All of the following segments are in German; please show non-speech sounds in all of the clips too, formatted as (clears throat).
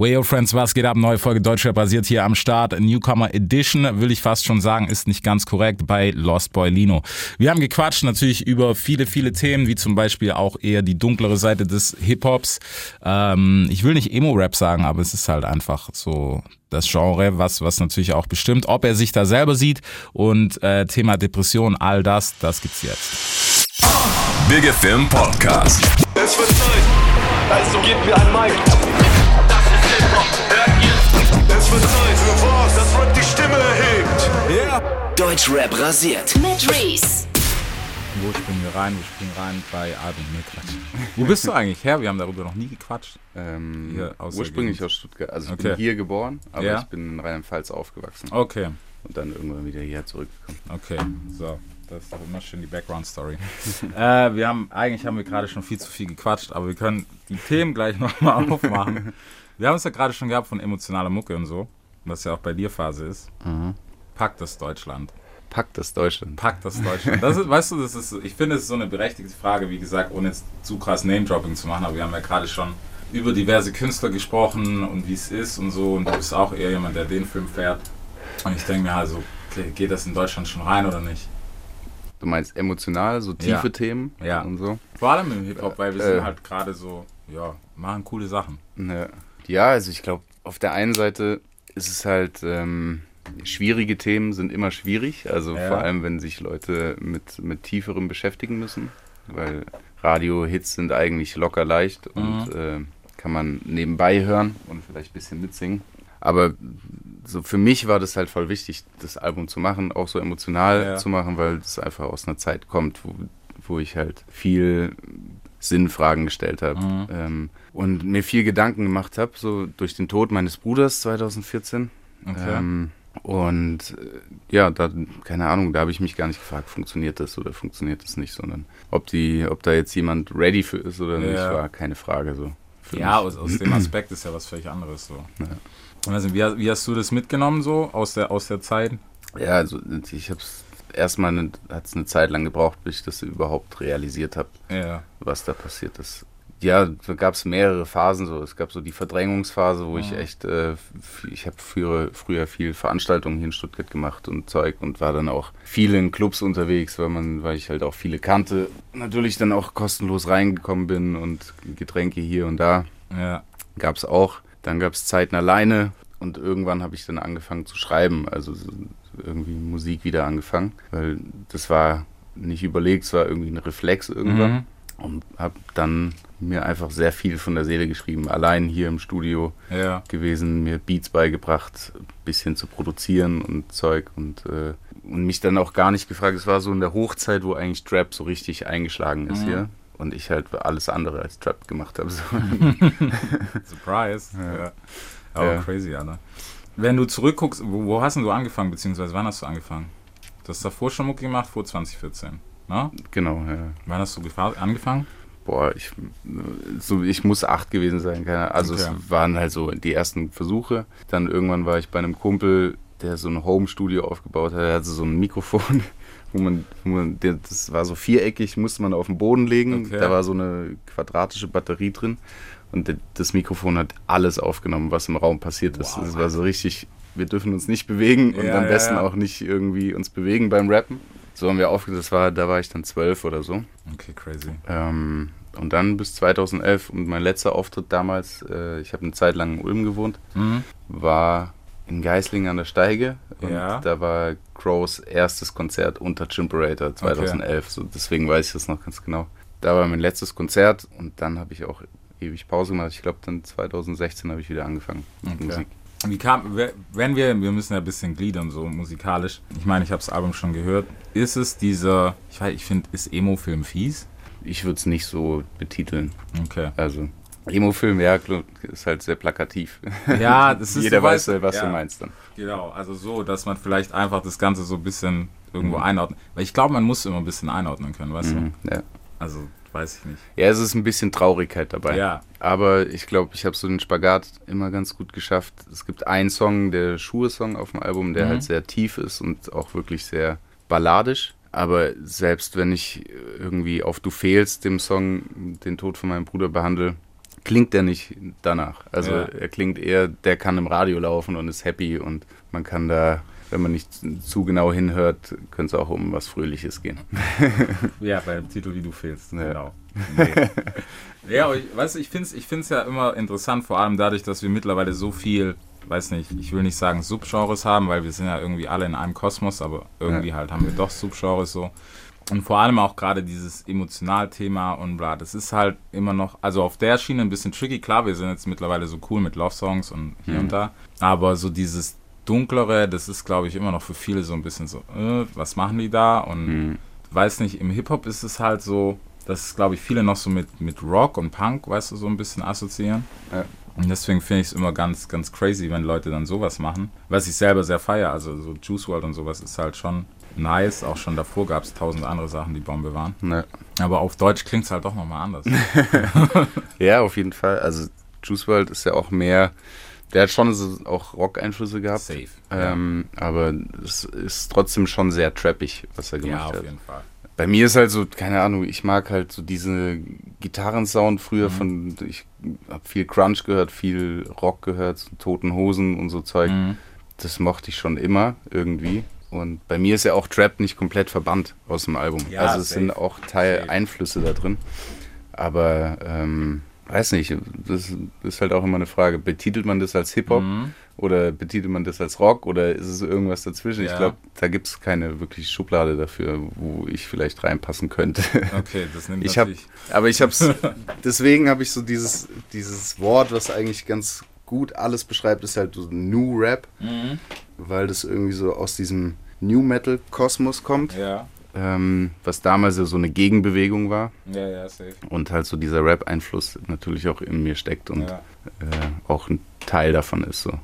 Wayo Friends, was geht ab? Neue Folge Deutschrap basiert hier am Start. Newcomer Edition, will ich fast schon sagen, ist nicht ganz korrekt bei Lost Boy Lino. Wir haben gequatscht natürlich über viele, viele Themen, wie zum Beispiel auch eher die dunklere Seite des Hip-Hops. Ähm, ich will nicht Emo-Rap sagen, aber es ist halt einfach so das Genre, was, was natürlich auch bestimmt, ob er sich da selber sieht und äh, Thema Depression, all das, das gibt's jetzt. Big Film Podcast. Es wird Zeit, also gebt mir ein Mic. Wird Zeit für was, das Rap die Stimme erhebt. Yeah. Deutschrap rasiert. Mit Reese. Wo springen wir rein? Wir springen rein bei Album. Nee, Quatsch. Wo bist du eigentlich her? Wir haben darüber noch nie gequatscht. Ähm, Hier ursprünglich Gegend. aus Stuttgart. Also ich Okay. bin hier geboren, aber Ja. ich bin in Rheinland-Pfalz aufgewachsen Okay, und dann irgendwann wieder hierher zurückgekommen. okay. So, das ist doch immer schön die Background-Story. (laughs) äh, wir haben, eigentlich haben wir gerade schon viel zu viel gequatscht, aber wir können die Themen gleich (laughs) nochmal aufmachen. Wir haben es ja gerade schon gehabt von emotionaler Mucke und so, was ja auch bei dir Phase ist. Packt das Deutschland. Packt das Deutschland. Packt das Deutschland. Das ist, (laughs) weißt du, das ist, ich finde, es ist so eine berechtigte Frage, wie gesagt, ohne jetzt zu krass Name-Dropping zu machen, aber wir haben ja gerade schon über diverse Künstler gesprochen und wie es ist und so und du bist auch eher jemand, der den Film fährt. Und ich denke mir also, okay, geht das in Deutschland schon rein oder nicht? Du meinst emotional, so tiefe Ja. Themen Ja. und so? Vor allem im Hip-Hop, weil wir Äh. sind halt gerade so, ja, machen coole Sachen. Ja, ja also ich glaube, auf der einen Seite ist es halt, ähm, schwierige Themen sind immer schwierig. Also Ja. vor allem, wenn sich Leute mit, mit tieferem beschäftigen müssen. Weil Radio-Hits sind eigentlich locker leicht und Mhm. äh, kann man nebenbei hören und vielleicht ein bisschen mitsingen. Aber so für mich war das halt voll wichtig, das Album zu machen, auch so emotional Ja. zu machen, weil es einfach aus einer Zeit kommt, wo, wo ich halt viel Sinnfragen gestellt habe Mhm. ähm, und mir viel Gedanken gemacht habe, so durch den Tod meines Bruders 2014. Okay. Ähm, und äh, ja, da, keine Ahnung, da habe ich mich gar nicht gefragt, funktioniert das oder funktioniert das nicht, sondern ob die, ob da jetzt jemand ready für ist oder nicht, Ja. war keine Frage so. ja, mich. aus, aus dem Aspekt ist ja was völlig anderes so. Ja. Also, wie, wie hast du das mitgenommen so aus der, aus der Zeit? Ja, also ich habe es erstmal eine, hat es eine Zeit lang gebraucht, bis ich das überhaupt realisiert habe, Ja. was da passiert ist. Ja, da gab es mehrere Phasen so. Es gab so die Verdrängungsphase, wo ich echt, äh, ich habe früher, früher viel Veranstaltungen hier in Stuttgart gemacht und Zeug und war dann auch viel in Clubs unterwegs, weil man, weil ich halt auch viele kannte. Natürlich dann auch kostenlos reingekommen bin und Getränke hier und da Ja. gab es auch. Dann gab es Zeiten alleine und irgendwann habe ich dann angefangen zu schreiben, also so irgendwie Musik wieder angefangen, weil das war nicht überlegt, es war irgendwie ein Reflex irgendwann Mhm. und habe dann mir einfach sehr viel von der Seele geschrieben, allein hier im Studio Ja. gewesen, mir Beats beigebracht, ein bisschen zu produzieren und Zeug und, äh, und mich dann auch gar nicht gefragt, es war so in der Hochzeit, wo eigentlich Trap so richtig eingeschlagen ist hier und ich halt alles andere als Trap gemacht habe. So. (laughs) Surprise. Ja. Aber Ja. crazy, Alter. Wenn du zurückguckst, wo, wo hast denn du angefangen, beziehungsweise wann hast du angefangen? Du hast davor schon Mucke gemacht, vor 2014. Na? genau, ja. Wann hast du angefangen? Boah, ich, so, ich muss acht gewesen sein. Also Okay. es waren halt so die ersten Versuche. Dann irgendwann war ich bei einem Kumpel, der so ein Home-Studio aufgebaut hat. Er hatte so ein Mikrofon, wo man, wo man das war so viereckig, musste man auf den Boden legen. Okay. Da war so eine quadratische Batterie drin. Und das Mikrofon hat alles aufgenommen, was im Raum passiert ist. Wow. Das war so richtig, wir dürfen uns nicht bewegen und Ja, am ja, besten ja. auch nicht irgendwie uns bewegen beim Rappen. So haben wir aufgenommen, das war, da war ich dann zwölf oder so. Okay, crazy. Ähm, und dann bis 2011 und mein letzter Auftritt damals, äh, ich habe eine Zeit lang in Ulm gewohnt, Mhm. war in Geislingen an der Steige. Und Ja. da war Crows erstes Konzert unter Chimperator 2011. So, deswegen weiß ich das noch ganz genau. Da war mein letztes Konzert und dann habe ich auch ewig Pause gemacht. Ich glaube, dann 2016 habe ich wieder angefangen mit Okay. Musik. Wie kam, wenn wir, wir müssen ja ein bisschen gliedern, so musikalisch. Ich meine, ich habe das Album schon gehört. Ist es dieser, ich weiß, ich finde, ist Emo-Film fies? Ich würde es nicht so betiteln. Okay. Also, Emo-Film, ja, ist halt sehr plakativ. Ja, (laughs) das ist Jeder so, weiß, du, was ja. du meinst dann. Genau, also so, dass man vielleicht einfach das Ganze so ein bisschen irgendwo Mhm. einordnet. Weil ich glaube, man muss immer ein bisschen einordnen können, weißt Mhm, ja. du? Also, weiß ich nicht. Ja, es ist ein bisschen Traurigkeit dabei. Ja. Aber ich glaube, ich habe so den Spagat immer ganz gut geschafft. Es gibt einen Song, der Schuhe-Song auf dem Album, der Mhm. halt sehr tief ist und auch wirklich sehr balladisch. Aber selbst wenn ich irgendwie auf Du fehlst, dem Song, den Tod von meinem Bruder behandle, klingt der nicht danach. Also Ja. er klingt eher, der kann im Radio laufen und ist happy und man kann da, wenn man nicht zu genau hinhört, könnte es auch um was Fröhliches gehen. (laughs) Ja, bei dem Titel, wie du fehlst. Ja. Genau. Nee. (laughs) ja, aber ich, weißt du, ich finde es ich find's ja immer interessant, vor allem dadurch, dass wir mittlerweile so viel, weiß nicht, ich will nicht sagen Subgenres haben, weil wir sind ja irgendwie alle in einem Kosmos, aber irgendwie halt haben wir doch Subgenres so. Und vor allem auch gerade dieses Emotionalthema und bla, das ist halt immer noch, also auf der Schiene ein bisschen tricky. Klar, wir sind jetzt mittlerweile so cool mit Love-Songs und hier und da, aber so dieses Dunklere, das ist, glaube ich, immer noch für viele so ein bisschen so, äh, was machen die da? Und weiß nicht, im Hip-Hop ist es halt so, dass, glaube ich, viele noch so mit, mit Rock und Punk, weißt du, so ein bisschen assoziieren. Ja. Und deswegen finde ich es immer ganz, ganz crazy, wenn Leute dann sowas machen. Was ich selber sehr feiere, also so Juice WRLD und sowas ist halt schon nice. Auch schon davor gab es tausend andere Sachen, die Bombe waren. Ne. Aber auf Deutsch klingt es halt doch nochmal anders. (laughs) Ja, auf jeden Fall. Also Juice WRLD ist ja auch mehr, der hat schon so auch Rock-Einflüsse gehabt. Safe. Ähm, aber es ist trotzdem schon sehr trappig, was er ja, gemacht auf hat. jeden Fall. Bei mir ist halt so, keine Ahnung, ich mag halt so diese Gitarrensound früher von, ich habe viel Crunch gehört, viel Rock gehört, so Toten Hosen und so Zeug. Mhm. Das mochte ich schon immer irgendwie. Und bei mir ist ja auch Trap nicht komplett verbannt aus dem Album. Ja, also es safe. sind auch Teil Safe. Einflüsse da drin. Aber ähm, weiß nicht, das ist halt auch immer eine Frage. Betitelt man das als Hip-Hop Mhm. oder betitelt man das als Rock oder ist es irgendwas dazwischen? Ja. Ich glaube, da gibt es keine wirklich Schublade dafür, wo ich vielleicht reinpassen könnte. Okay, das nimmt Ich natürlich. aber ich habe es, (laughs) deswegen habe ich so dieses, dieses Wort, was eigentlich ganz gut alles beschreibt, ist halt so New Rap, Mhm. Weil das irgendwie so aus diesem New Metal Kosmos kommt, Ja, ähm, was damals ja so eine Gegenbewegung war ja, ja, safe. und halt so dieser Rap-Einfluss natürlich auch in mir steckt und Ja. äh, auch ein Teil davon ist so, ja.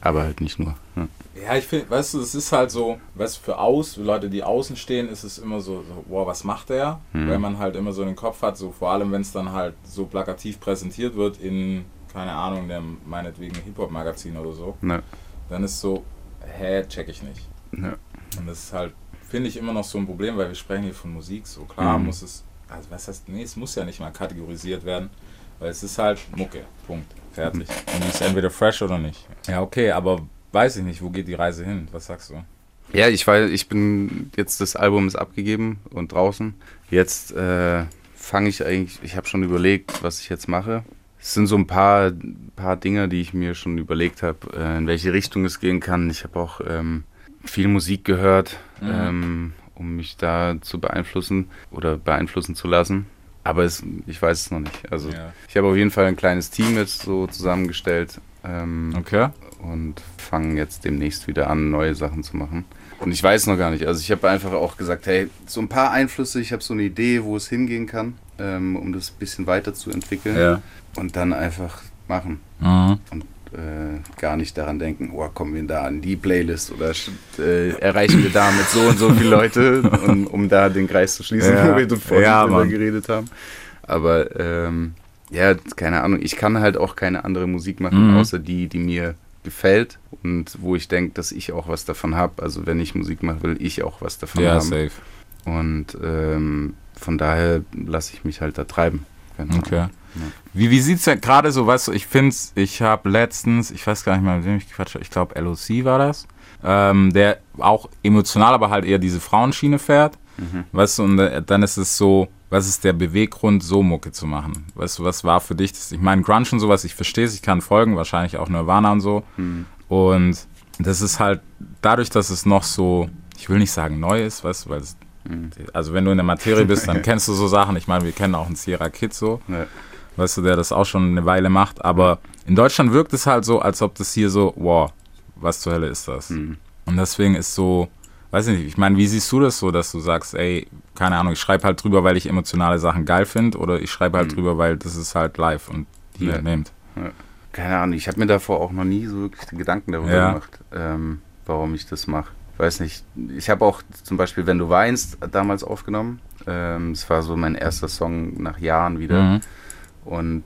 aber halt nicht nur. Ja. Ja, ich finde, weißt du, es ist halt so, weißt du, für aus, für Leute, die außen stehen, ist es immer so, so boah, was macht der? Weil man halt immer so den Kopf hat, so vor allem, wenn es dann halt so plakativ präsentiert wird in, keine Ahnung, dem meinetwegen Hip-Hop-Magazin oder so, Ne, dann ist so, hä, check ich nicht. ne, Und das ist halt, finde ich, immer noch so ein Problem, weil wir sprechen hier von Musik, so klar Mhm. muss es, also was heißt, nee, es muss ja nicht mal kategorisiert werden, weil es ist halt Mucke, Punkt, fertig. Und die ist entweder fresh oder nicht. Ja, okay, aber weiß ich nicht, wo geht die Reise hin? Was sagst du? Ja, ich weiß, ich bin jetzt das Album ist abgegeben und draußen. Jetzt äh, fange ich eigentlich, ich habe schon überlegt, was ich jetzt mache. Es sind so ein paar, paar Dinge, die ich mir schon überlegt habe, äh, in welche Richtung es gehen kann. Ich habe auch ähm, viel Musik gehört, ähm, um mich da zu beeinflussen oder beeinflussen zu lassen. Aber es, ich weiß es noch nicht. Also Ja. ich habe auf jeden Fall ein kleines Team jetzt so zusammengestellt. Ähm, Okay. und fangen jetzt demnächst wieder an, neue Sachen zu machen. Und ich weiß noch gar nicht. Also ich habe einfach auch gesagt, hey, so ein paar Einflüsse, ich habe so eine Idee, wo es hingehen kann, ähm, um das ein bisschen weiterzuentwickeln. Ja. Und dann einfach machen. Mhm. Und äh, gar nicht daran denken, oh, kommen wir da an die Playlist oder äh, erreichen wir damit so und so viele Leute, (laughs) um, um da den Kreis zu schließen, Ja. wo wir vorhin Ja, drüber geredet haben. Aber ähm, ja, keine Ahnung, ich kann halt auch keine andere Musik machen, Mhm. außer die, die mir gefällt und wo ich denke, dass ich auch was davon habe. Also wenn ich Musik mache, will ich auch was davon Ja, haben. safe. Und ähm, von daher lasse ich mich halt da treiben. Ahnung. Okay. Wie, wie sieht's denn gerade so, weißt du, ich find's, ich habe letztens, ich weiß gar nicht mal, mit wem ich gequatscht habe, ich glaube LOC war das, ähm, der auch emotional, aber halt eher diese Frauenschiene fährt. Weißt du, und äh, dann ist es so, was ist der Beweggrund, so Mucke zu machen? Weißt du, was war für dich das? Ich meine, Grunge und sowas, ich verstehe es, ich kann folgen, wahrscheinlich auch Nirvana und so. Und das ist halt dadurch, dass es noch so, ich will nicht sagen neu ist, weißt du, weil es, also wenn du in der Materie bist, dann (laughs) kennst du so Sachen. Ich meine, wir kennen auch einen Sierra Kid so Ja. weißt du, der das auch schon eine Weile macht. Aber in Deutschland wirkt es halt so, als ob das hier so, wow, was zur Hölle ist das? Und deswegen ist so, weiß ich nicht, ich meine, wie siehst du das so, dass du sagst, ey, keine Ahnung, ich schreibe halt drüber, weil ich emotionale Sachen geil finde oder ich schreibe halt drüber, weil das ist halt live und hier, Ja. nehmt. Keine Ahnung, ich habe mir davor auch noch nie so wirklich Gedanken darüber Ja. gemacht, ähm, warum ich das mache. Weiß nicht. Ich habe auch zum Beispiel Wenn du weinst damals aufgenommen. Ähm, Es war so mein erster Song nach Jahren wieder. Mhm. Und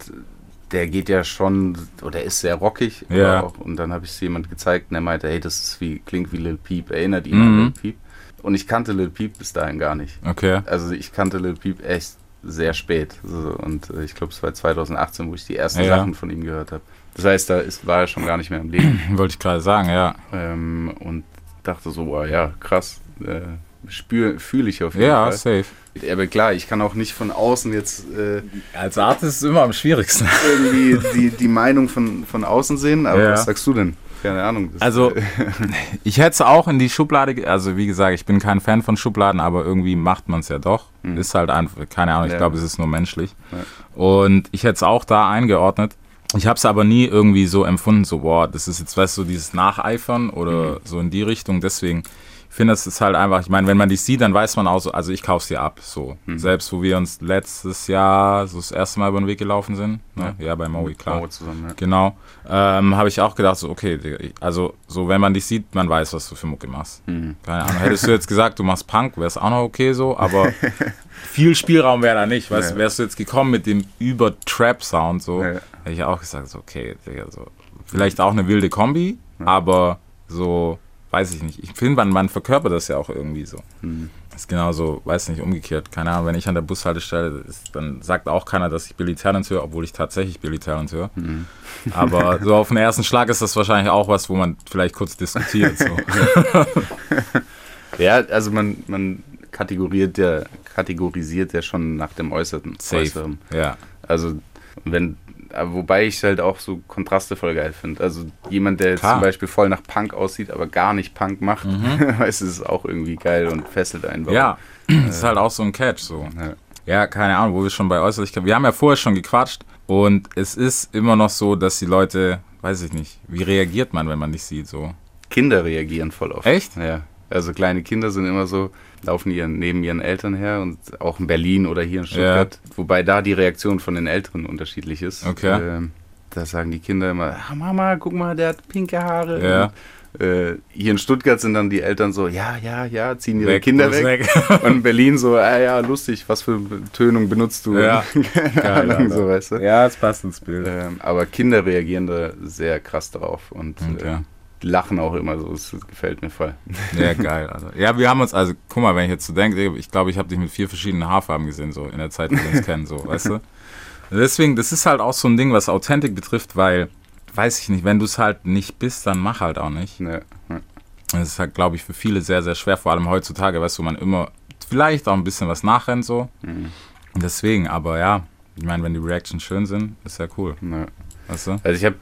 der geht ja schon, oder ist sehr rockig. Ja. Auch, und dann habe ich es jemand gezeigt und er meinte, hey, das ist wie, klingt wie Lil Peep, erinnert ihn Mhm. an Lil Peep. Und ich kannte Lil Peep bis dahin gar nicht. Okay. Also ich kannte Lil Peep echt sehr spät. Und äh, ich glaube, es war 2018, wo ich die ersten Ja. Sachen von ihm gehört habe. Das heißt, da ist, war er schon gar nicht mehr im Leben. (clears throat) Wollte ich gerade sagen, ja. ähm, und dachte so, wow, ja, krass. Äh, fühle ich auf jeden Ja, Fall. safe. Aber klar, ich kann auch nicht von außen jetzt äh, Als Artist ist es immer am schwierigsten. (laughs) irgendwie die, die Meinung von, von außen sehen. Aber Ja. was sagst du denn? Keine Ahnung. Also, (laughs) ich hätte es auch in die Schublade, also wie gesagt, ich bin kein Fan von Schubladen, aber irgendwie macht man es ja doch. Ist halt einfach, keine Ahnung, ich Ja. glaube, es ist nur menschlich. Und ich hätte es auch da eingeordnet. Ich habe es aber nie irgendwie so empfunden, so, boah, das ist jetzt, weißt du, dieses Nacheifern oder so in die Richtung. Deswegen, finde, das ist halt einfach, ich meine, wenn man dich sieht, dann weiß man auch so, also ich kauf's dir ab, so. Selbst wo wir uns letztes Jahr so das erste Mal über den Weg gelaufen sind, ne? ja, bei Maui, klar. Mauer zusammen, ja. Genau. Ähm, habe ich auch gedacht, so, okay, also so, wenn man dich sieht, man weiß, was du für Mucke machst. Keine Ahnung. Hättest du jetzt gesagt, du machst Punk, wäre es auch noch okay so, aber (laughs) viel Spielraum wäre da nicht. Weißt, Ja. Wärst du jetzt gekommen mit dem Über-Trap-Sound, so, Ja. hätte ich auch gesagt, so, okay, Digga, so. Vielleicht auch eine wilde Kombi, aber so, weiß ich nicht. Ich finde, man, man verkörpert das ja auch irgendwie so. Das ist genauso, weiß nicht, umgekehrt. Keine Ahnung, wenn ich an der Bushaltestelle ist, dann sagt auch keiner, dass ich Billy Talent höre, obwohl ich tatsächlich Billy Talent höre. Aber (laughs) so auf den ersten Schlag ist das wahrscheinlich auch was, wo man vielleicht kurz diskutiert. So. (laughs) Ja, also man, man kategorisiert ja, kategorisiert ja schon nach dem Äußeren. Safe. Äußeren. Ja. Also wenn, wobei ich halt auch so Kontraste voll geil finde. Also jemand, der jetzt Klar. zum Beispiel voll nach Punk aussieht, aber gar nicht Punk macht, (laughs) weißt du, ist auch irgendwie geil und fesselt einen. warum. Ja, das ist halt auch so ein Catch. So. Ja. Ja, keine Ahnung, wo wir schon bei Äußerlichkeit. Wir haben ja vorher schon gequatscht und es ist immer noch so, dass die Leute, weiß ich nicht, wie reagiert man, wenn man dich sieht? So. Kinder reagieren voll oft. Echt? Ja. Also kleine Kinder sind immer so, laufen ihren, neben ihren Eltern her und auch in Berlin oder hier in Stuttgart. Wobei da die Reaktion von den Älteren unterschiedlich ist. Okay. Ähm, da sagen die Kinder immer, ah, Mama, guck mal, der hat pinke Haare. Ja. Und, äh, hier in Stuttgart sind dann die Eltern so, ja, ja, ja, ziehen ihre Weg, Kinder weg. weg. (laughs) Und in Berlin so, ah ja, lustig, was für Tönung benutzt du? Ja. (laughs) Keine Ahnung, so, weißt du. Ja, es passt ins Bild. Ähm, aber Kinder reagieren da sehr krass drauf und Okay. äh, lachen auch immer so. Das gefällt mir voll. (laughs) Ja, geil, Alter. Ja, wir haben uns, also, guck mal, wenn ich jetzt so denke, ich glaube, ich habe dich mit vier verschiedenen Haarfarben gesehen, so in der Zeit, die wir uns (laughs) kennen, so, weißt du? Deswegen, das ist halt auch so ein Ding, was Authentik betrifft, weil, weiß ich nicht, wenn du es halt nicht bist, dann mach halt auch nicht. Ja, ja. Das ist halt, glaube ich, für viele sehr, sehr schwer, vor allem heutzutage, weißt du, man immer vielleicht auch ein bisschen was nachrennt, so. Deswegen, aber ja, ich meine, wenn die Reactions schön sind, ist ja cool, Ja. weißt du? Also ich habe,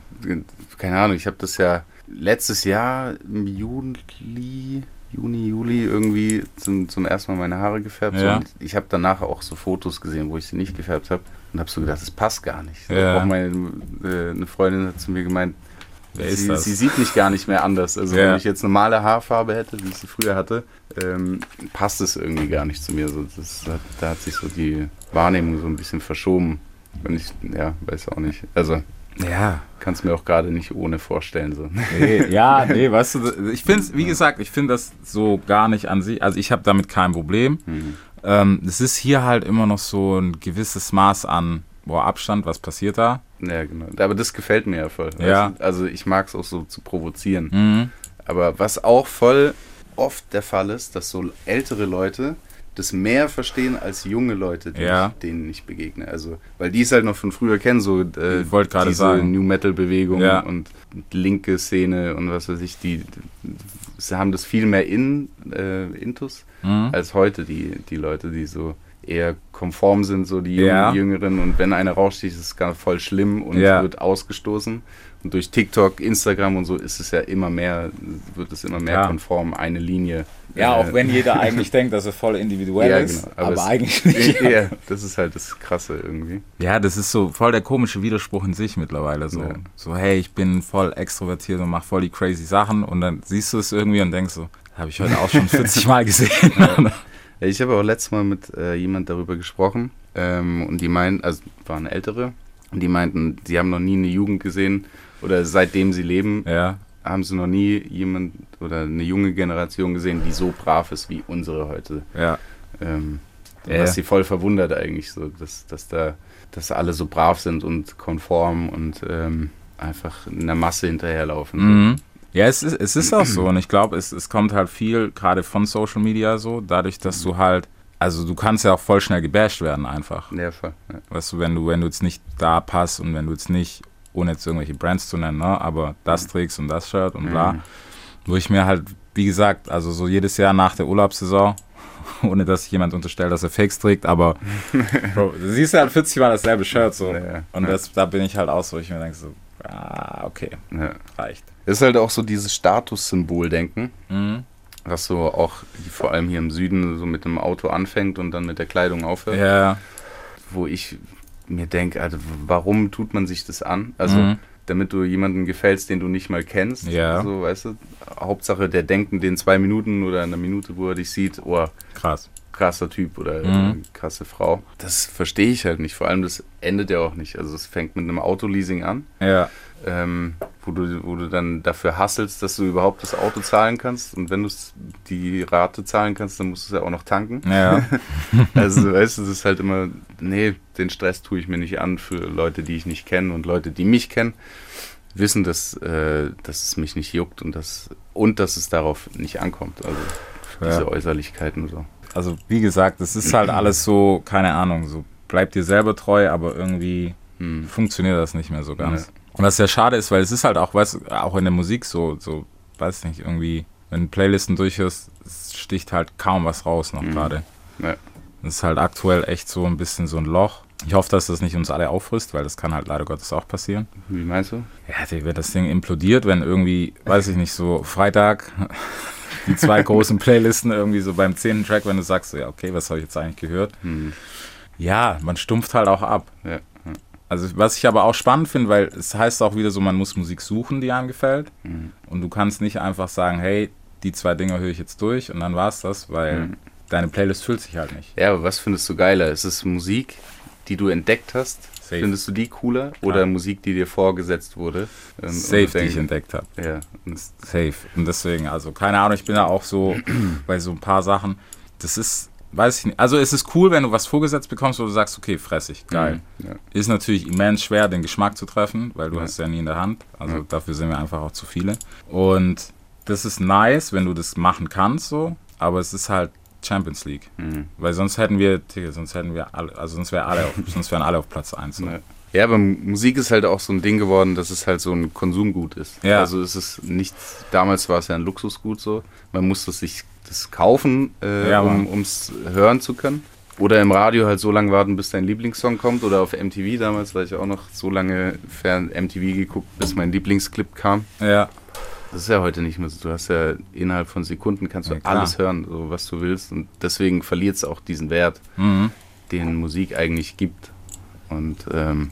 keine Ahnung, ich habe das ja letztes Jahr im Juli, Juni, Juli irgendwie zum, zum ersten Mal meine Haare gefärbt. Ja. Und ich habe danach auch so Fotos gesehen, wo ich sie nicht gefärbt habe und habe so gedacht, das passt gar nicht. Ja. Auch meine äh, eine Freundin hat zu mir gemeint, sie, sie sieht mich gar nicht mehr anders. Also Ja. wenn ich jetzt normale Haarfarbe hätte, wie ich sie früher hatte, ähm, passt es irgendwie gar nicht zu mir. So, das hat, da hat sich so die Wahrnehmung so ein bisschen verschoben. Und ich, ja, weiß auch nicht. Also Ja, kann es mir auch gerade nicht ohne vorstellen. So. Nee, (laughs) ja, nee, weißt du, ich finde wie gesagt, ich finde das so gar nicht an sich, also ich habe damit kein Problem. Ähm, es ist hier halt immer noch so ein gewisses Maß an boah, Abstand, was passiert da? Ja, genau. Aber das gefällt mir ja voll. Ja. weißt du? Also ich mag es auch so zu provozieren. Mhm. Aber was auch voll oft der Fall ist, dass so ältere Leute das mehr verstehen als junge Leute, die Ja. ich, denen ich begegne. Also, weil die es halt noch von früher kennen, so äh, Ich diese sagen. New Metal Bewegung Ja. und linke Szene und was weiß ich, die, sie haben das viel mehr in äh, Intus Mhm. als heute die, die Leute, die so eher konform sind, so die Ja. Jüngeren. Und wenn einer raussticht, ist es gar voll schlimm und wird ausgestoßen. Und durch TikTok, Instagram und so ist es ja immer mehr, wird es immer mehr Ja. konform, eine Linie. Ja, auch Äh, wenn jeder (laughs) eigentlich denkt, dass er voll individuell Ja, ist, genau, aber aber, es- eigentlich (laughs) nicht. ja, das ist halt das Krasse irgendwie. Ja, das ist so voll der komische Widerspruch in sich mittlerweile. So, Ja. so hey, ich bin voll extrovertiert und mache voll die crazy Sachen und dann siehst du es irgendwie und denkst so, habe ich heute auch schon (laughs) 40 Mal gesehen. Ich habe auch letztes Mal mit äh, jemand darüber gesprochen ähm, und die meinten, also waren ältere, und die meinten, sie haben noch nie eine Jugend gesehen oder seitdem sie leben, ja, haben sie noch nie jemand oder eine junge Generation gesehen, die so brav ist wie unsere heute. ja. Ähm, Ja. Was sie voll verwundert eigentlich, so, dass, dass da, dass alle so brav sind und konform und ähm, einfach in der Masse hinterherlaufen. Mhm. Ja, es ist, es ist auch so und ich glaube, es, es kommt halt viel gerade von Social Media so, dadurch, dass du halt, also du kannst ja auch voll schnell gebasht werden einfach. Ja, voll. Ja. Weißt du, wenn du, wenn du jetzt nicht da passt und wenn du jetzt nicht, ohne jetzt irgendwelche Brands zu nennen, ne, aber das trägst und das Shirt und bla, Mhm. wo ich mir halt, wie gesagt, also so jedes Jahr nach der Urlaubssaison, (laughs) ohne dass sich jemand unterstellt, dass er Fakes trägt, aber (laughs) Bro, du siehst halt 40 Mal dasselbe Shirt so. Ja, und das, da bin ich halt auch so, ich mir denke so, ah, okay, reicht. Ist halt auch so dieses Statussymbol-Denken, Mhm. Was so auch vor allem hier im Süden so mit dem Auto anfängt und dann mit der Kleidung aufhört. Ja, Wo ich mir denke, also warum tut man sich das an? Also Mhm. damit du jemanden gefällst, den du nicht mal kennst. Ja. So, weißt du? Hauptsache, der denkt in den zwei Minuten oder in einer Minute, wo er dich sieht, oh, krass. krasser Typ oder Mhm. äh, krasse Frau. Das verstehe ich halt nicht. Vor allem, das endet ja auch nicht. Also es fängt mit einem Autoleasing an, Ja, ähm, wo, du, wo du dann dafür hasselst, dass du überhaupt das Auto zahlen kannst. Und wenn du die Rate zahlen kannst, dann musst du es ja auch noch tanken. ja, (laughs) Also, weißt du, das ist halt immer, nee, den Stress tue ich mir nicht an für Leute, die ich nicht kenne und Leute, die mich kennen, wissen, dass, äh, dass es mich nicht juckt und dass, und dass es darauf nicht ankommt. Also, diese Ja. Äußerlichkeiten und so. also wie gesagt, das ist halt alles so, keine Ahnung, so bleib dir selber treu, aber irgendwie Hm. funktioniert das nicht mehr so ganz. Ja. Und was sehr schade ist, weil es ist halt auch, weißt, auch in der Musik so, so, weiß nicht, irgendwie, wenn du Playlisten durchhörst, sticht halt kaum was raus noch Mhm. gerade. Ja. Das ist halt aktuell echt so ein bisschen so ein Loch. Ich hoffe, dass das nicht uns alle auffrisst, weil das kann halt leider Gottes auch passieren. Wie meinst du? Ja, wenn das Ding implodiert, wenn irgendwie, weiß ich nicht, so Freitag (laughs) die zwei großen Playlisten irgendwie so beim zehnten Track, wenn du sagst, so, ja, okay, was habe ich jetzt eigentlich gehört? Hm. Ja, man stumpft halt auch ab. Ja. Also was ich aber auch spannend finde, weil es heißt auch wieder so, man muss Musik suchen, die einem gefällt. Mhm. Und du kannst nicht einfach sagen, hey, die zwei Dinger höre ich jetzt durch und dann war's das, weil Mhm. deine Playlist füllt sich halt nicht. Ja, aber was findest du geiler? Ist es Musik, die du entdeckt hast? Safe. Findest du die cooler? Oder Musik, die dir vorgesetzt wurde? Und Safe, die ich entdeckt habe. Ja, und Safe. Und deswegen, also keine Ahnung, ich bin da auch so (clears throat) bei so ein paar Sachen. Das ist, weiß ich nicht. Also es ist cool, wenn du was vorgesetzt bekommst, wo du sagst, okay, fressig, geil. Ja. Ist natürlich immens schwer, den Geschmack zu treffen, weil du Ja. hast es ja nie in der Hand. Also Ja. dafür sind wir einfach auch zu viele. Und das ist nice, wenn du das machen kannst, so. Aber es ist halt Champions League. Mhm. Weil sonst hätten wir, sonst hätten wir alle, also sonst wäre alle auf, (laughs) sonst wären alle auf Platz 1. So. Ja. Aber Musik ist halt auch so ein Ding geworden, dass es halt so ein Konsumgut ist. Ja. Also es ist nichts, damals war es ja ein Luxusgut so. Man musste sich das kaufen, äh, Ja, um es hören zu können. Oder im Radio halt so lange warten, bis dein Lieblingssong kommt. Oder auf MTV damals, weil ich auch noch so lange fern MTV geguckt, bis mein Lieblingsclip kam. Ja, Das ist ja heute nicht mehr so. Du hast ja innerhalb von Sekunden kannst du Ja, alles hören, so was du willst. Und deswegen verliert es auch diesen Wert mhm. den Musik eigentlich gibt. Und ähm,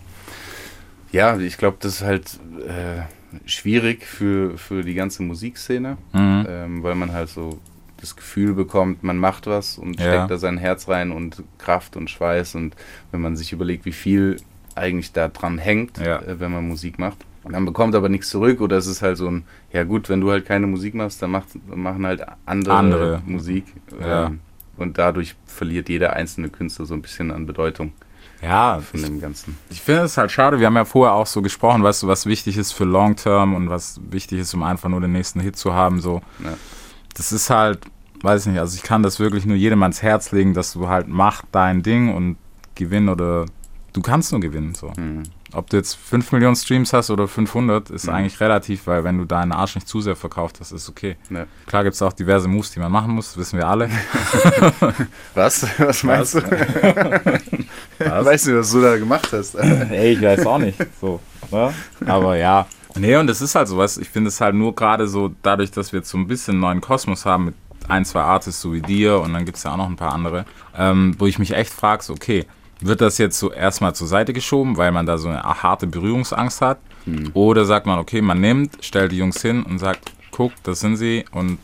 ja, ich glaube, das ist halt äh, schwierig für, für die ganze Musikszene, Mhm. ähm, weil man halt so das Gefühl bekommt, man macht was und Ja. steckt da sein Herz rein und Kraft und Schweiß. Und wenn man sich überlegt, wie viel eigentlich da dran hängt, Ja. äh, wenn man Musik macht. Man bekommt aber nichts zurück oder es ist halt so ein, ja gut, wenn du halt keine Musik machst, dann macht, machen halt andere, Andere. Musik. Ja. Ähm, und dadurch verliert jeder einzelne Künstler so ein bisschen an Bedeutung ja von dem Ganzen. Ich finde es halt schade, wir haben ja vorher auch so gesprochen, weißt du, was wichtig ist für Long Term und was wichtig ist, um einfach nur den nächsten Hit zu haben, so. Ja. Das ist halt, weiß ich nicht, also ich kann das wirklich nur jedem ans Herz legen, dass du halt mach dein Ding und gewinn oder du kannst nur gewinnen, so. Mhm. Ob du jetzt 5 Millionen Streams hast oder 500, ist Mhm. eigentlich relativ, weil wenn du deinen Arsch nicht zu sehr verkauft hast, ist okay. Ja. Klar gibt es auch diverse Moves, die man machen muss, wissen wir alle. (laughs) Was? Was meinst du? Weißt du, was du da gemacht hast? (laughs) Ey, ich weiß auch nicht. So, ne? Aber ja. Nee, und es ist halt so was. Ich finde es halt nur gerade so, dadurch, dass wir jetzt so ein bisschen einen neuen Kosmos haben mit ein, zwei Artists so wie dir und dann gibt es ja auch noch ein paar andere, ähm, wo ich mich echt frage, so, okay, wird das jetzt so erstmal zur Seite geschoben, weil man da so eine harte Berührungsangst hat? Oder sagt man, okay, man nimmt, stellt die Jungs hin und sagt, guck, das sind sie und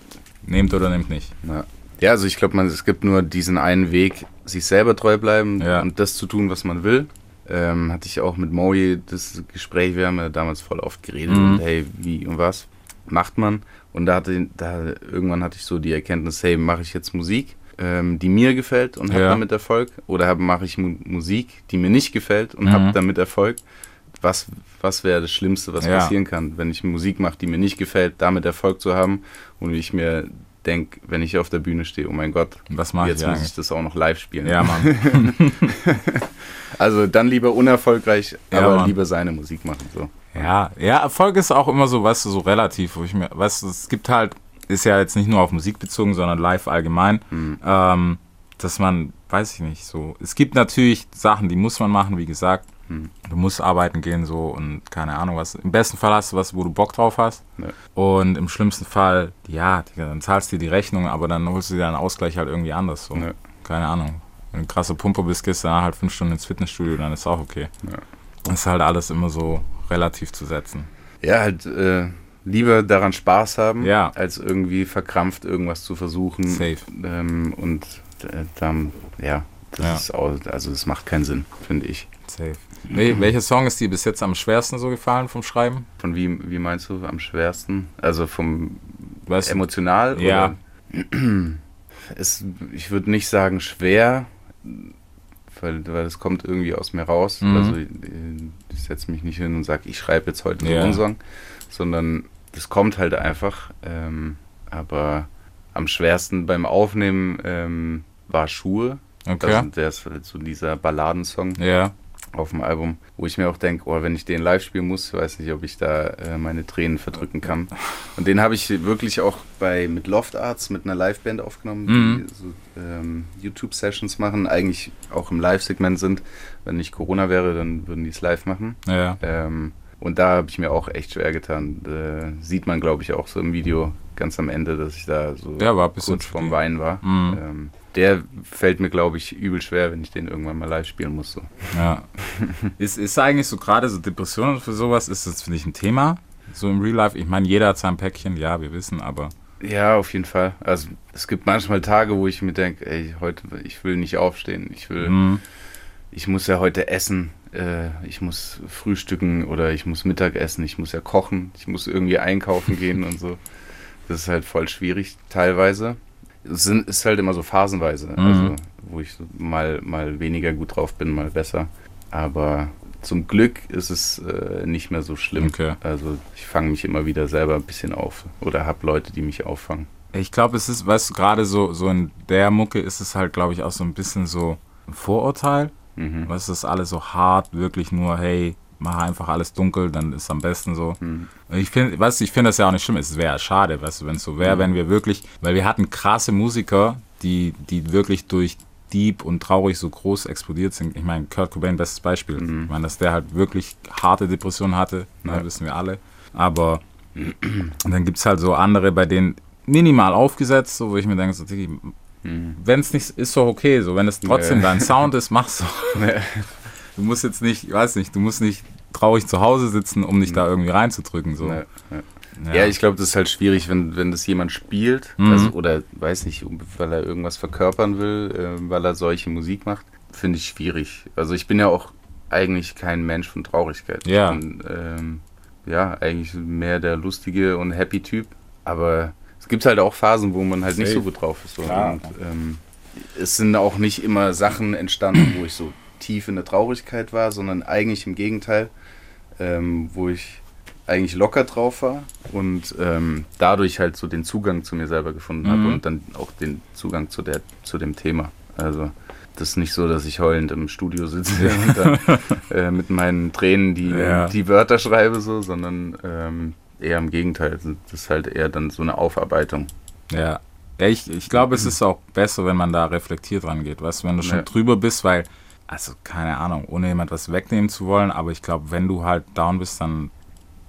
nehmt oder nehmt nicht. Ja. ja, also ich glaube, es gibt nur diesen einen Weg, sich selber treu bleiben Ja. und das zu tun, was man will. Ähm, hatte ich auch mit Moji das Gespräch, wir haben ja damals voll oft geredet Mhm. und hey, wie und was macht man? Und da hatte, da irgendwann hatte ich so die Erkenntnis, hey, mache ich jetzt Musik, ähm, die mir gefällt und habe Ja. damit Erfolg? Oder mache ich Mu Musik, die mir nicht gefällt und Mhm. habe damit Erfolg? Was, was wäre das Schlimmste, was Ja. passieren kann, wenn ich Musik mache, die mir nicht gefällt, damit Erfolg zu haben und ich mir denke, wenn ich auf der Bühne stehe, oh mein Gott, Was mache ich jetzt muss eigentlich? ich das auch noch live spielen. Ja, Mann. (laughs) Also dann lieber unerfolgreich, Ja, aber Mann. lieber seine Musik machen. So. Ja, ja, Erfolg ist auch immer so, weißt du, so relativ, wo ich mir, weißt du, es gibt halt, ist ja jetzt nicht nur auf Musik bezogen, sondern live allgemein, ähm, dass man, weiß ich nicht, so, es gibt natürlich Sachen, die muss man machen, wie gesagt, du musst arbeiten gehen so und keine Ahnung was. Im besten Fall hast du was, wo du Bock drauf hast Ja. und im schlimmsten Fall, ja, dann zahlst du dir die Rechnung, aber dann holst du dir einen Ausgleich halt irgendwie anders, so. Ja. Keine Ahnung. Wenn du ein krasser Pumper bist, gehst du danach halt fünf Stunden ins Fitnessstudio, dann ist auch okay. Ja. Das ist halt alles immer so relativ zu setzen. Ja, halt äh, lieber daran Spaß haben, Ja. als irgendwie verkrampft irgendwas zu versuchen. Safe. Ähm, und äh, dann, ja, das Ja. ist auch, also das macht keinen Sinn, finde ich. Safe. Nee, welcher Song ist dir bis jetzt am schwersten so gefallen vom Schreiben? Von wie, wie meinst du am schwersten? Also vom Weißt du? emotional? Ja. Oder? (clears throat) Es, ich würde nicht sagen schwer, weil, weil es kommt irgendwie aus mir raus. Mhm. Also äh, ich setze mich nicht hin und sage, ich schreibe jetzt heute Ja. einen Song, sondern das kommt halt einfach. Ähm, aber am schwersten beim Aufnehmen ähm, war Schuhe. Okay. Also der ist halt so dieser Balladensong ja. auf dem Album, wo ich mir auch denke, oh, wenn ich den live spielen muss, weiß nicht, ob ich da äh, meine Tränen verdrücken kann. Und den habe ich wirklich auch bei mit Loft Arts mit einer Liveband aufgenommen, Mhm. die so ähm, YouTube-Sessions machen, eigentlich auch im Live-Segment sind. Wenn nicht Corona wäre, dann würden die es live machen. Ja. Ähm, und da habe ich mir auch echt schwer getan. Äh, sieht man, glaube ich, auch so im Video ganz am Ende, dass ich da so Der war kurz vorm. Weinen war. Mhm. Ähm, der fällt mir, glaube ich, übel schwer, wenn ich den irgendwann mal live spielen muss. So. ja. (laughs) ist, ist eigentlich so gerade so Depressionen für sowas, ist das, finde ich, ein Thema? So im Real Life? Ich meine, jeder hat sein Päckchen, ja, wir wissen, aber. Ja, auf jeden Fall. Also es gibt manchmal Tage, wo ich mir denke, ey, heute, ich will nicht aufstehen. Ich will, Mhm. ich muss ja heute essen. Äh, ich muss frühstücken oder ich muss Mittag essen. Ich muss ja kochen. Ich muss irgendwie einkaufen (laughs) gehen und so. Das ist halt voll schwierig teilweise. Es ist halt immer so phasenweise. Mhm. Also wo ich mal, mal weniger gut drauf bin, mal besser. Aber zum Glück ist es äh, nicht mehr so schlimm. Okay. Also ich fange mich immer wieder selber ein bisschen auf. Oder habe Leute, die mich auffangen. Ich glaube, es ist, weißt du, gerade so, so in der Mucke ist es halt, glaube ich, auch so ein bisschen so ein Vorurteil. Mhm. Was ist alles so hart, wirklich nur, hey, mach einfach alles dunkel, dann ist am besten so. Mhm. Ich finde, weißt du, ich finde das ja auch nicht schlimm. Es wäre schade, weißt du, wenn es so wäre, wenn wir wirklich, weil wir hatten krasse Musiker, die, die wirklich durch Deep und traurig so groß explodiert sind. Ich meine, Kurt Cobain, bestes Beispiel. Ich meine, dass der halt wirklich harte Depressionen hatte, ne, Ja. wissen wir alle. Aber dann gibt es halt so andere, bei denen minimal aufgesetzt, so, wo ich mir denke, so, Diggi, wenn es nicht ist, doch okay. So, wenn es trotzdem Ja. dein Sound ist, mach's doch. (laughs) Ja. Du musst jetzt nicht, ich weiß nicht, du musst nicht traurig zu Hause sitzen, um dich da irgendwie reinzudrücken. So. Ja, ja. Ja, ich glaube, das ist halt schwierig, wenn, wenn das jemand spielt, Mhm. also, oder weiß nicht, weil er irgendwas verkörpern will, äh, weil er solche Musik macht, finde ich schwierig. Also ich bin ja auch eigentlich kein Mensch von Traurigkeit. Ja. Bin, ähm, ja, eigentlich mehr der lustige und happy Typ, aber es gibt halt auch Phasen, wo man halt nicht so gut drauf ist. Klar. Und, ähm, es sind auch nicht immer Sachen entstanden, wo ich so tief in der Traurigkeit war, sondern eigentlich im Gegenteil, ähm, wo ich eigentlich locker drauf war und ähm, dadurch halt so den Zugang zu mir selber gefunden habe Mhm. und dann auch den Zugang zu, der, zu dem Thema. Also das ist nicht so, dass ich heulend im Studio sitze und dann, äh, mit meinen Tränen die, Ja. die Wörter schreibe, so, sondern ähm, eher im Gegenteil. Das ist halt eher dann so eine Aufarbeitung. Ja. ich, ich glaube, es ist auch besser, wenn man da reflektiert rangeht. Weißt du, wenn du schon Ja. drüber bist, weil, also keine Ahnung, ohne jemand was wegnehmen zu wollen, aber ich glaube, wenn du halt down bist, dann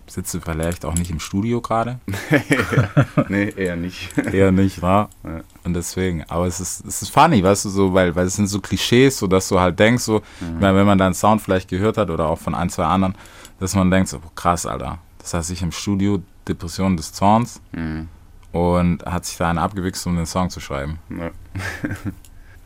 sitzt du vielleicht auch nicht im Studio gerade. (laughs) nee, eher nicht. Eher nicht, wa? Ja. Und deswegen, aber es ist, es ist funny, weißt du, so, weil, weil es sind so Klischees, so dass du halt denkst, so, Mhm. wenn man deinen Sound vielleicht gehört hat oder auch von ein, zwei anderen, dass man denkt, so, krass, Alter. Heißt, ich im Studio Depression des Zorns Mhm. und hat sich da einen abgewichst, um den Song zu schreiben. Ja.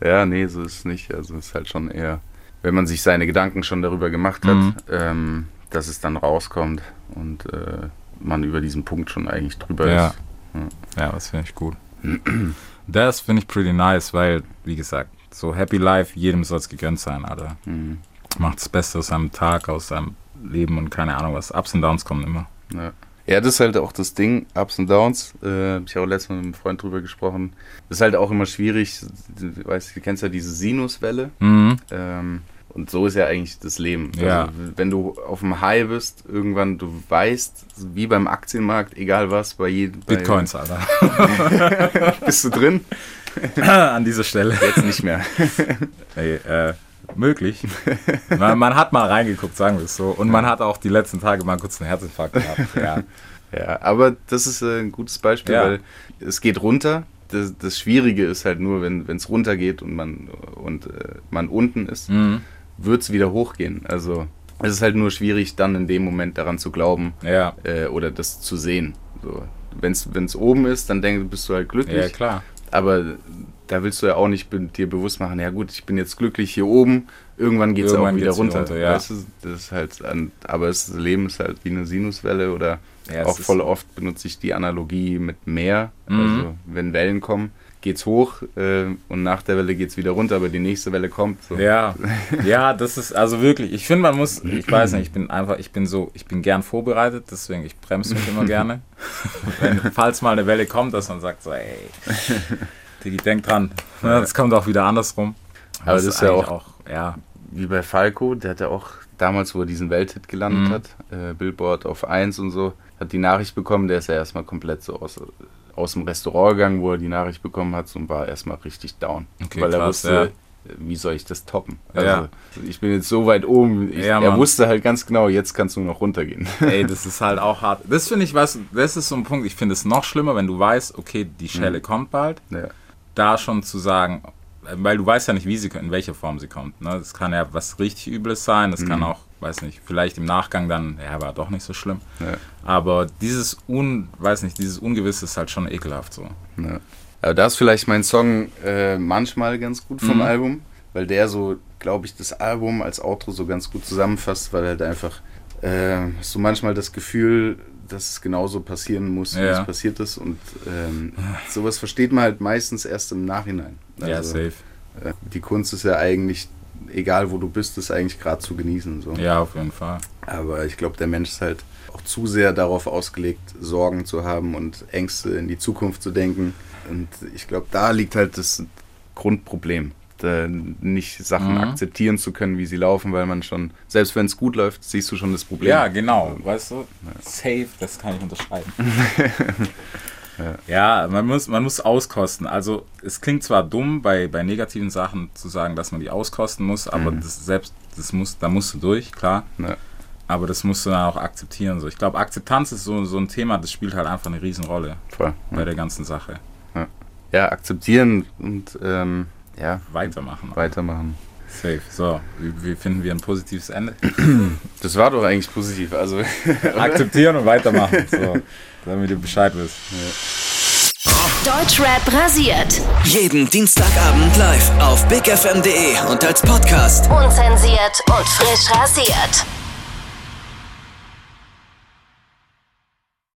(laughs) ja, nee, so ist es nicht. Also es ist halt schon eher, wenn man sich seine Gedanken schon darüber gemacht hat, Mhm. ähm, dass es dann rauskommt und äh, man über diesen Punkt schon eigentlich drüber Ja. ist. Ja, das finde ich gut. (clears throat) Das finde ich pretty nice, weil, wie gesagt, so Happy Life, jedem soll es gegönnt sein, Alter. Mhm. Macht das Beste aus seinem Tag, aus seinem Leben und keine Ahnung was. Ups und Downs kommen immer. Ja. Ja, das ist halt auch das Ding, Ups und Downs. Äh, hab ich auch letztes Mal mit einem Freund drüber gesprochen. Das ist halt auch immer schwierig. Du, weißt, du kennst ja diese Sinuswelle. Mhm. Ähm, und so ist ja eigentlich das Leben. Ja. Also, wenn du auf dem High bist, irgendwann, du weißt, wie beim Aktienmarkt, egal was, bei jedem. Bitcoins, Alter. (laughs) Bist du drin? (laughs) An dieser Stelle. Jetzt nicht mehr. (laughs) Ey, äh, möglich. (laughs) Man, man hat mal reingeguckt, sagen wir es so. Und man hat auch die letzten Tage mal kurz einen Herzinfarkt gehabt. (laughs) Ja. Ja, aber das ist äh, ein gutes Beispiel, Ja. weil es geht runter. Das, das Schwierige ist halt nur, wenn es runtergeht und man und äh, man unten ist, Mhm. wird es wieder hochgehen. Also es ist halt nur schwierig, dann in dem Moment daran zu glauben Ja. äh, oder das zu sehen. So, wenn es oben ist, dann denk, bist du halt glücklich. ja, klar. Aber da willst du ja auch nicht dir bewusst machen, ja gut, ich bin jetzt glücklich hier oben, irgendwann geht es auch wieder runter. runter, ja. weißt du, das ist halt, an, aber das Leben ist halt wie eine Sinuswelle oder Ja, es auch voll oft benutze ich die Analogie mit Meer. Mhm. Also wenn Wellen kommen, geht's hoch äh, und nach der Welle geht's wieder runter, aber die nächste Welle kommt. So. Ja, (laughs) ja, das ist also wirklich. Ich finde, man muss, ich weiß nicht, ich bin einfach, ich bin so, ich bin gern vorbereitet, deswegen ich bremse mich immer gerne. (laughs) Wenn, falls mal eine Welle kommt, dass man sagt so, ey, Digi, denk dran, ne, das kommt auch wieder andersrum. Aber das ist ja eigentlich auch- ja, Wie bei Falco, der hat ja auch damals, wo er diesen Welthit gelandet Mhm. hat, äh, Billboard auf 1 und so, hat die Nachricht bekommen, der ist ja erstmal komplett so aus, aus dem Restaurant gegangen, wo er die Nachricht bekommen hat und war erstmal richtig down. Okay, weil er krass, wusste, ja. äh, wie soll ich das toppen? Also, Ja. ich bin jetzt so weit oben, ich, Ja, er wusste halt ganz genau, jetzt kannst du noch runtergehen. (laughs) ey, das ist halt auch hart. Das finde ich, was, das ist so ein Punkt, ich finde es noch schlimmer, wenn du weißt, okay, die Schelle Mhm. kommt bald, ja. Da schon zu sagen, weil du weißt ja nicht, wie sie, in welcher Form sie kommt. Ne? Das kann ja was richtig Übles sein, das Mhm. kann auch, weiß nicht, vielleicht im Nachgang dann, ja, war doch nicht so schlimm. Ja. Aber dieses Un, weiß nicht, dieses Ungewisse ist halt schon ekelhaft so. Ja. Aber da ist vielleicht mein Song äh, manchmal ganz gut vom Mhm. Album, weil der so, glaube ich, das Album als Outro so ganz gut zusammenfasst, weil halt einfach äh, hast du manchmal das Gefühl, dass es genauso passieren muss, wie Ja. es passiert ist und ähm, sowas versteht man halt meistens erst im Nachhinein. ja, Also, safe. äh, die Kunst ist ja eigentlich, egal wo du bist, ist eigentlich gerade zu genießen. So. Ja, auf jeden Fall. Aber ich glaube, der Mensch ist halt auch zu sehr darauf ausgelegt, Sorgen zu haben und Ängste in die Zukunft zu denken. Und ich glaube, da liegt halt das Grundproblem. Da nicht Sachen Mhm. akzeptieren zu können, wie sie laufen, weil man schon, selbst wenn es gut läuft, siehst du schon das Problem. Ja, genau, weißt du, safe, das kann ich unterschreiben. (laughs) ja, man muss, man muss auskosten. Also es klingt zwar dumm, bei, bei negativen Sachen zu sagen, dass man die auskosten muss, aber das selbst, das muss, da musst du durch, klar. Ja. Aber das musst du dann auch akzeptieren. So. Ich glaube, Akzeptanz ist so, so ein Thema, das spielt halt einfach eine Riesenrolle Voll. bei der ganzen Sache. Ja, akzeptieren und ähm, ja, Weitermachen. weitermachen. Safe. So, wie, wie finden wir ein positives Ende? (clears throat) Das war doch eigentlich positiv. Also (laughs) Akzeptieren und weitermachen. So, damit ihr Bescheid wisst. Deutschrap rasiert. Jeden Dienstagabend live auf bigfm.de und als Podcast. Unzensiert und frisch rasiert.